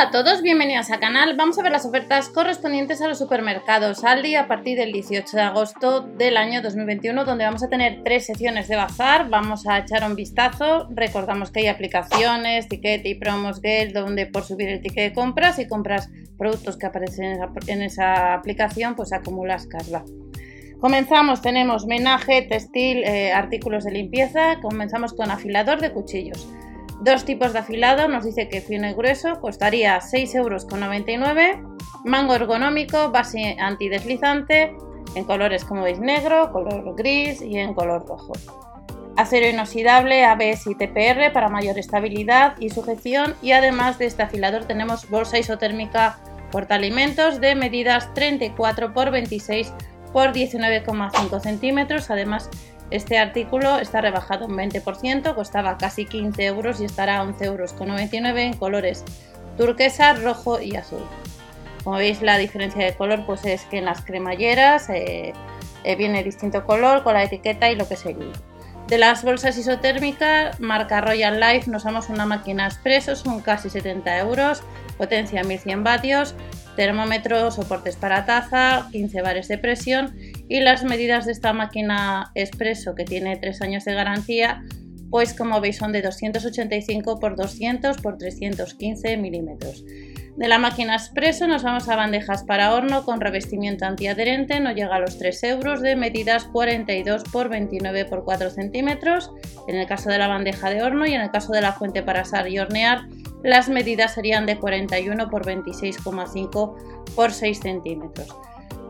Hola a todos, bienvenidos al canal. Vamos a ver las ofertas correspondientes a los supermercados Aldi a partir del 18 de agosto del año 2021, donde vamos a tener tres secciones de bazar. Vamos a echar un vistazo. Recordamos que hay aplicaciones, ticket y promos Gale, donde por subir el ticket de compras y compras productos que aparecen en esa, aplicación, pues acumulas cashback. Comenzamos, tenemos menaje, textil, eh, artículos de limpieza. Comenzamos con afilador de cuchillos. Dos tipos de afilado, nos dice que fino y grueso, costaría 6,99 euros. Mango ergonómico, base antideslizante, en colores como veis negro, color gris y en color rojo. Acero inoxidable ABS y TPR para mayor estabilidad y sujeción y además de este afilador tenemos bolsa isotérmica portaalimentos de medidas 34 x 26 x 19,5 centímetros. Además este artículo está rebajado un 20%, costaba casi 15 euros y estará a 11,99 euros en colores turquesa, rojo y azul. Como veis la diferencia de color pues es que en las cremalleras eh, eh, viene distinto color con la etiqueta y lo que es el De las bolsas isotérmicas, marca Royal Life, nos damos una máquina expreso, son casi 70 euros, potencia 1100 vatios, termómetro, soportes para taza, 15 bares de presión y las medidas de esta máquina expreso que tiene 3 años de garantía pues como veis son de 285 x 200 x 315 milímetros. De la máquina expreso nos vamos a bandejas para horno con revestimiento antiadherente, no llega a los 3 euros, de medidas 42 x 29 x 4 centímetros, en el caso de la bandeja de horno y en el caso de la fuente para asar y hornear las medidas serían de 41 x 26,5 x 6 centímetros.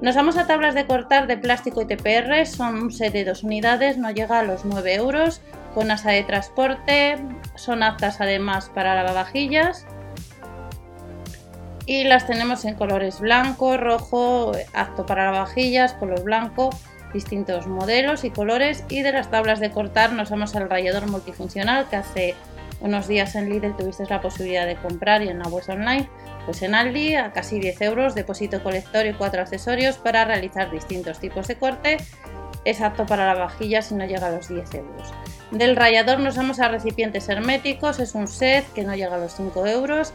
Nos vamos a tablas de cortar de plástico y TPR, son un set de dos unidades, no llega a los 9 euros, con asa de transporte, son aptas además para lavavajillas. Y las tenemos en colores blanco, rojo, apto para lavavajillas, color blanco, distintos modelos y colores. Y de las tablas de cortar nos vamos al rallador multifuncional que hace unos días en Lidl tuviste la posibilidad de comprar y en la web online, pues en Aldi a casi 10 euros, depósito colector y cuatro accesorios para realizar distintos tipos de corte. Es apto para la vajilla si no llega a los 10 euros. Del rallador nos vamos a recipientes herméticos, es un set que no llega a los 5 euros.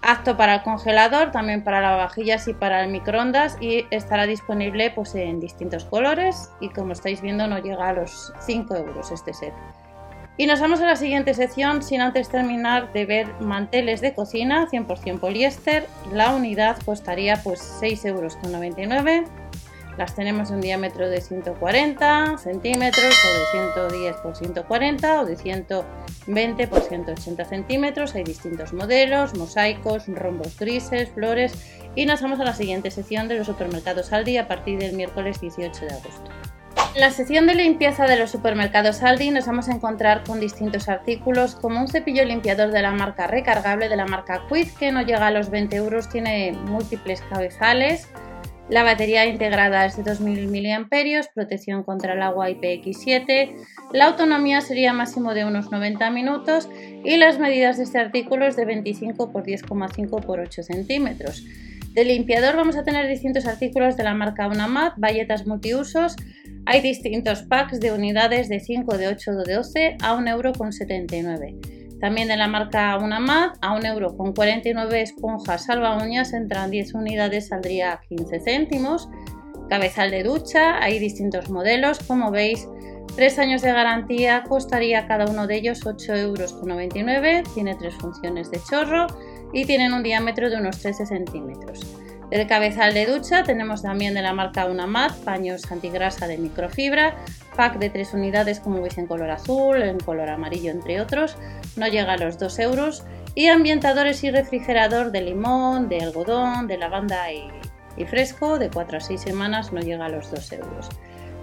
Apto para el congelador, también para lavavajillas y para el microondas y estará disponible pues, en distintos colores y como estáis viendo no llega a los 5 euros este set. Y nos vamos a la siguiente sección sin antes terminar de ver manteles de cocina 100% poliéster. La unidad costaría pues 6,99 euros. Las tenemos de un diámetro de 140 centímetros o de 110 por 140 o de 120 por 180 centímetros. Hay distintos modelos, mosaicos, rombos grises, flores. Y nos vamos a la siguiente sección de los supermercados Aldi a partir del miércoles 18 de agosto. En la sección de limpieza de los supermercados Aldi nos vamos a encontrar con distintos artículos como un cepillo limpiador de la marca recargable de la marca Quid que no llega a los 20 euros, tiene múltiples cabezales, la batería integrada es de 2000 mAh, protección contra el agua IPX7, la autonomía sería máximo de unos 90 minutos y las medidas de este artículo es de 25 x 10,5 x 8 centímetros. De limpiador vamos a tener distintos artículos de la marca Unamat, bayetas multiusos, hay distintos packs de unidades de 5, de 8 o de 12 a 1,79€. También de la marca Unamad a 1,49€ esponjas salva uñas entran 10 unidades saldría 15 céntimos. Cabezal de ducha, hay distintos modelos, como veis 3 años de garantía costaría cada uno de ellos 8,99€, tiene tres funciones de chorro y tienen un diámetro de unos 13 centímetros. Del cabezal de ducha tenemos también de la marca Unamat, paños antigrasa de microfibra, pack de 3 unidades como veis en color azul, en color amarillo entre otros, no llega a los 2 euros, y ambientadores y refrigerador de limón, de algodón, de lavanda y, fresco de 4 a 6 semanas no llega a los 2 euros.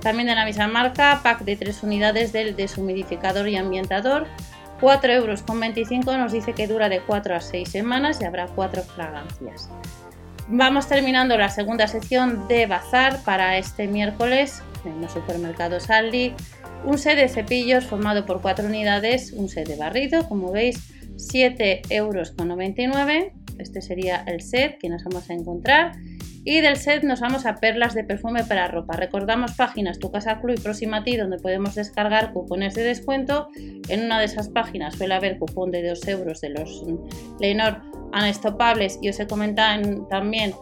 También de la misma marca, pack de 3 unidades del deshumidificador y ambientador, 4,25 euros nos dice que dura de 4 a 6 semanas y habrá 4 fragancias. Vamos terminando la segunda sección de bazar para este miércoles en los supermercados Aldi. Un set de cepillos formado por cuatro unidades, un set de barrido, como veis, 7,99 euros. Este sería el set que nos vamos a encontrar. Y del set nos vamos a perlas de perfume para ropa. Recordamos páginas Tu Casa Club y Próxima a ti donde podemos descargar cupones de descuento. En una de esas páginas suele haber cupón de 2 euros de los Leonor Anestopables y os he comentado también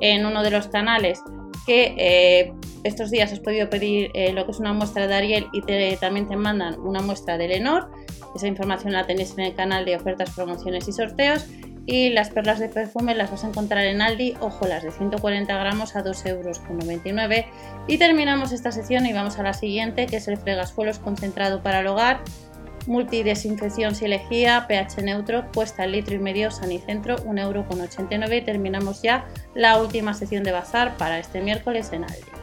en uno de los canales que eh, estos días has podido pedir eh, lo que es una muestra de Ariel y también te mandan una muestra de Lenor. Esa información la tenéis en el canal de ofertas, promociones y sorteos. Y las perlas de perfume las vas a encontrar en Aldi, ojo, las de 140 gramos a 2,99 euros. Y terminamos esta sección y vamos a la siguiente, que es el fregasuelos concentrado para el hogar. Multidesinfección si elegía, pH neutro, cuesta el litro y medio Sanicentro, 1,89€ y terminamos ya la última sección de bazar para este miércoles en Aldi.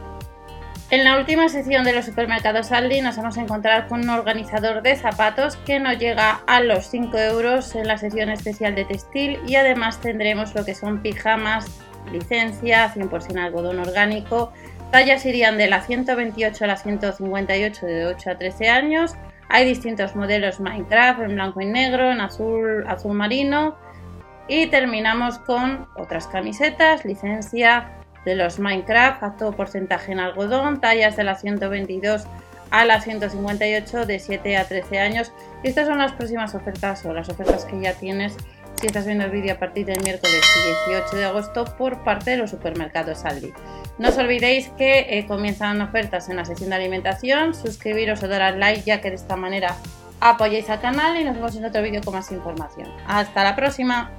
En la última sección de los supermercados Aldi nos vamos a encontrar con un organizador de zapatos que nos llega a los 5 euros en la sección especial de textil y además tendremos lo que son pijamas, licencia, 100% algodón orgánico, tallas irían de la 128 a la 158 de 8 a 13 años, hay distintos modelos Minecraft en blanco y negro, en azul, azul marino. Y terminamos con otras camisetas, licencia, de los Minecraft a todo porcentaje en algodón, tallas de la 122 a la 158 de 7 a 13 años. Estas son las próximas ofertas o las ofertas que ya tienes si estás viendo el vídeo a partir del miércoles 18 de agosto por parte de los supermercados Aldi. No os olvidéis que eh, comienzan ofertas en la sección de alimentación, suscribiros o dar al like ya que de esta manera apoyáis al canal y nos vemos en otro vídeo con más información. Hasta la próxima.